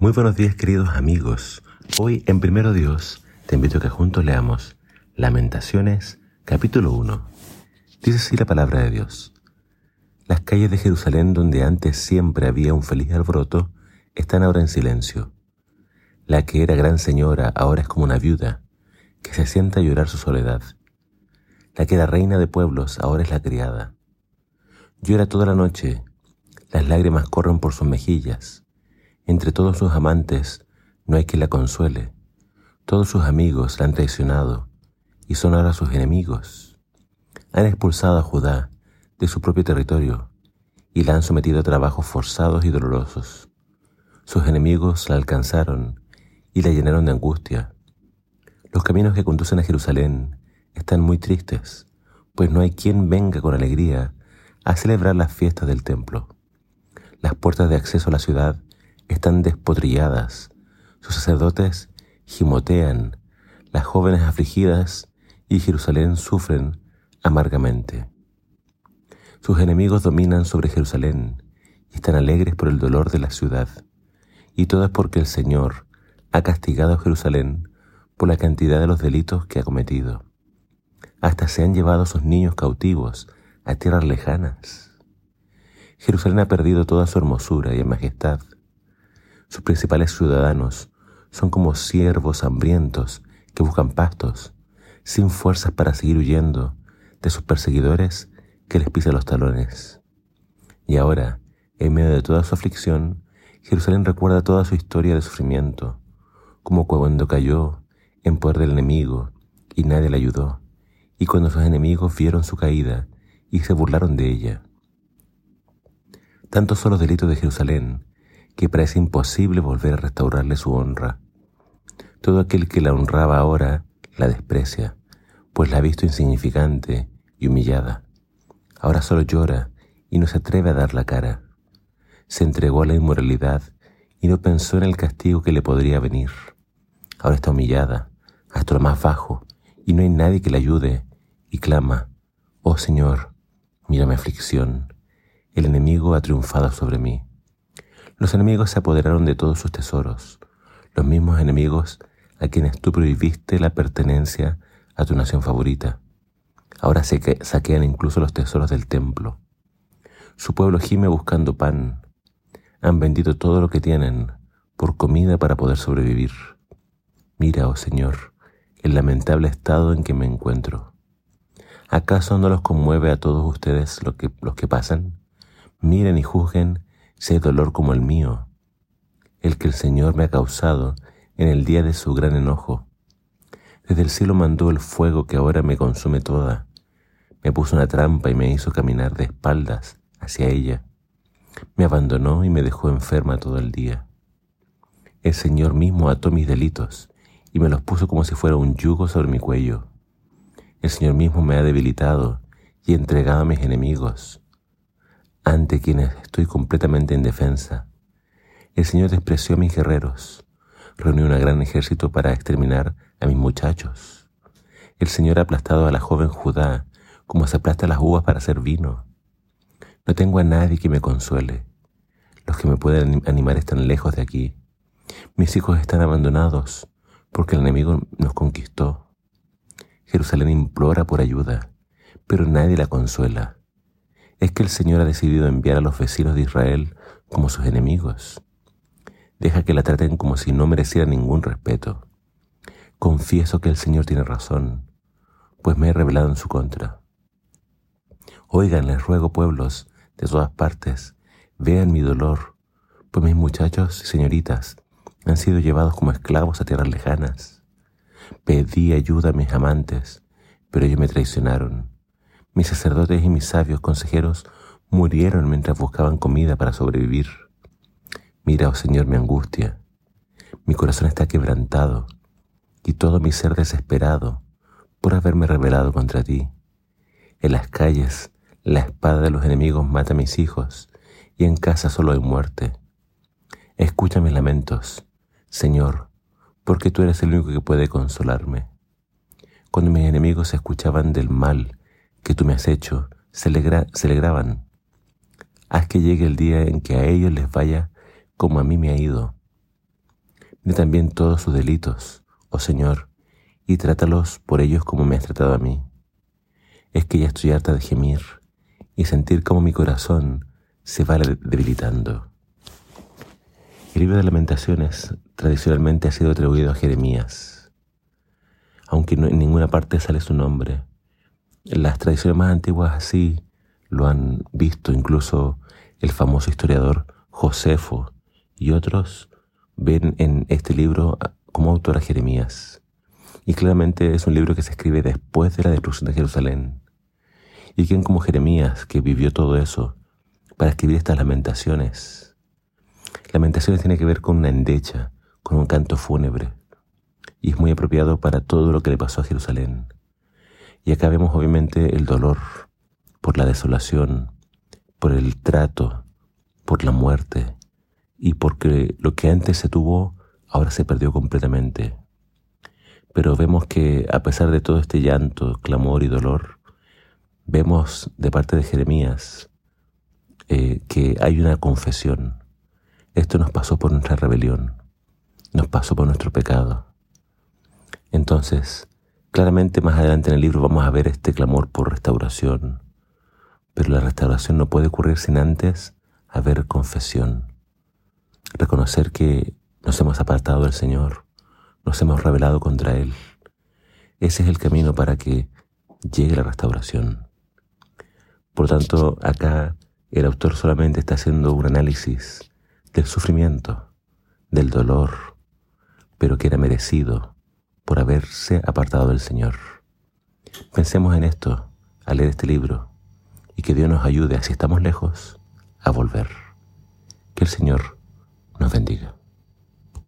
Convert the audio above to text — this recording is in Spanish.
Muy buenos días queridos amigos. Hoy en Primero Dios te invito a que juntos leamos Lamentaciones capítulo 1. Dice así la palabra de Dios. Las calles de Jerusalén donde antes siempre había un feliz alboroto están ahora en silencio. La que era gran señora ahora es como una viuda que se sienta a llorar su soledad. La que era reina de pueblos ahora es la criada. Llora toda la noche, las lágrimas corren por sus mejillas entre todos sus amantes no hay quien la consuele. Todos sus amigos la han traicionado y son ahora sus enemigos. Han expulsado a Judá de su propio territorio y la han sometido a trabajos forzados y dolorosos. Sus enemigos la alcanzaron y la llenaron de angustia. Los caminos que conducen a Jerusalén están muy tristes, pues no hay quien venga con alegría a celebrar las fiestas del templo. Las puertas de acceso a la ciudad están despotrilladas, sus sacerdotes gimotean, las jóvenes afligidas y Jerusalén sufren amargamente. Sus enemigos dominan sobre Jerusalén y están alegres por el dolor de la ciudad, y todo es porque el Señor ha castigado a Jerusalén por la cantidad de los delitos que ha cometido. Hasta se han llevado a sus niños cautivos a tierras lejanas. Jerusalén ha perdido toda su hermosura y majestad sus principales ciudadanos son como siervos hambrientos que buscan pastos, sin fuerzas para seguir huyendo de sus perseguidores que les pisan los talones. Y ahora, en medio de toda su aflicción, Jerusalén recuerda toda su historia de sufrimiento, como cuando cayó en poder del enemigo y nadie le ayudó, y cuando sus enemigos vieron su caída y se burlaron de ella. Tantos son los delitos de Jerusalén que parece imposible volver a restaurarle su honra. Todo aquel que la honraba ahora la desprecia, pues la ha visto insignificante y humillada. Ahora solo llora y no se atreve a dar la cara. Se entregó a la inmoralidad y no pensó en el castigo que le podría venir. Ahora está humillada, hasta lo más bajo, y no hay nadie que la ayude, y clama, Oh Señor, mira mi aflicción, el enemigo ha triunfado sobre mí. Los enemigos se apoderaron de todos sus tesoros, los mismos enemigos a quienes tú prohibiste la pertenencia a tu nación favorita. Ahora se saquean incluso los tesoros del templo. Su pueblo gime buscando pan. Han vendido todo lo que tienen por comida para poder sobrevivir. Mira, oh Señor, el lamentable estado en que me encuentro. ¿Acaso no los conmueve a todos ustedes lo que, los que pasan? Miren y juzguen hay dolor como el mío, el que el Señor me ha causado en el día de su gran enojo. Desde el cielo mandó el fuego que ahora me consume toda. Me puso una trampa y me hizo caminar de espaldas hacia ella. Me abandonó y me dejó enferma todo el día. El Señor mismo ató mis delitos y me los puso como si fuera un yugo sobre mi cuello. El Señor mismo me ha debilitado y entregado a mis enemigos ante quienes estoy completamente indefensa. El Señor despreció a mis guerreros, reunió un gran ejército para exterminar a mis muchachos. El Señor ha aplastado a la joven Judá como se aplasta las uvas para hacer vino. No tengo a nadie que me consuele. Los que me pueden animar están lejos de aquí. Mis hijos están abandonados porque el enemigo nos conquistó. Jerusalén implora por ayuda, pero nadie la consuela es que el Señor ha decidido enviar a los vecinos de Israel como sus enemigos. Deja que la traten como si no mereciera ningún respeto. Confieso que el Señor tiene razón, pues me he revelado en su contra. Oigan, les ruego pueblos de todas partes, vean mi dolor, pues mis muchachos y señoritas han sido llevados como esclavos a tierras lejanas. Pedí ayuda a mis amantes, pero ellos me traicionaron. Mis sacerdotes y mis sabios consejeros murieron mientras buscaban comida para sobrevivir. Mira, oh Señor, mi angustia. Mi corazón está quebrantado y todo mi ser desesperado por haberme rebelado contra ti. En las calles, la espada de los enemigos mata a mis hijos y en casa solo hay muerte. Escucha mis lamentos, Señor, porque tú eres el único que puede consolarme. Cuando mis enemigos escuchaban del mal que tú me has hecho se, alegraban. Haz que llegue el día en que a ellos les vaya como a mí me ha ido. ni también todos sus delitos, oh Señor, y trátalos por ellos como me has tratado a mí. Es que ya estoy harta de gemir y sentir como mi corazón se va debilitando. El libro de lamentaciones tradicionalmente ha sido atribuido a Jeremías, aunque en ninguna parte sale su nombre. Las tradiciones más antiguas así lo han visto, incluso el famoso historiador Josefo y otros ven en este libro como autor a Jeremías. Y claramente es un libro que se escribe después de la destrucción de Jerusalén. Y quien como Jeremías, que vivió todo eso, para escribir estas lamentaciones. Lamentaciones tiene que ver con una endecha, con un canto fúnebre, y es muy apropiado para todo lo que le pasó a Jerusalén. Y acá vemos obviamente el dolor por la desolación, por el trato, por la muerte, y porque lo que antes se tuvo ahora se perdió completamente. Pero vemos que a pesar de todo este llanto, clamor y dolor, vemos de parte de Jeremías eh, que hay una confesión. Esto nos pasó por nuestra rebelión, nos pasó por nuestro pecado. Entonces, claramente más adelante en el libro vamos a ver este clamor por restauración, pero la restauración no puede ocurrir sin antes haber confesión, reconocer que nos hemos apartado del Señor, nos hemos rebelado contra Él. Ese es el camino para que llegue la restauración. Por tanto, acá el autor solamente está haciendo un análisis del sufrimiento, del dolor, pero que era merecido por haberse apartado del Señor. Pensemos en esto al leer este libro y que Dios nos ayude, si estamos lejos, a volver. Que el Señor nos bendiga.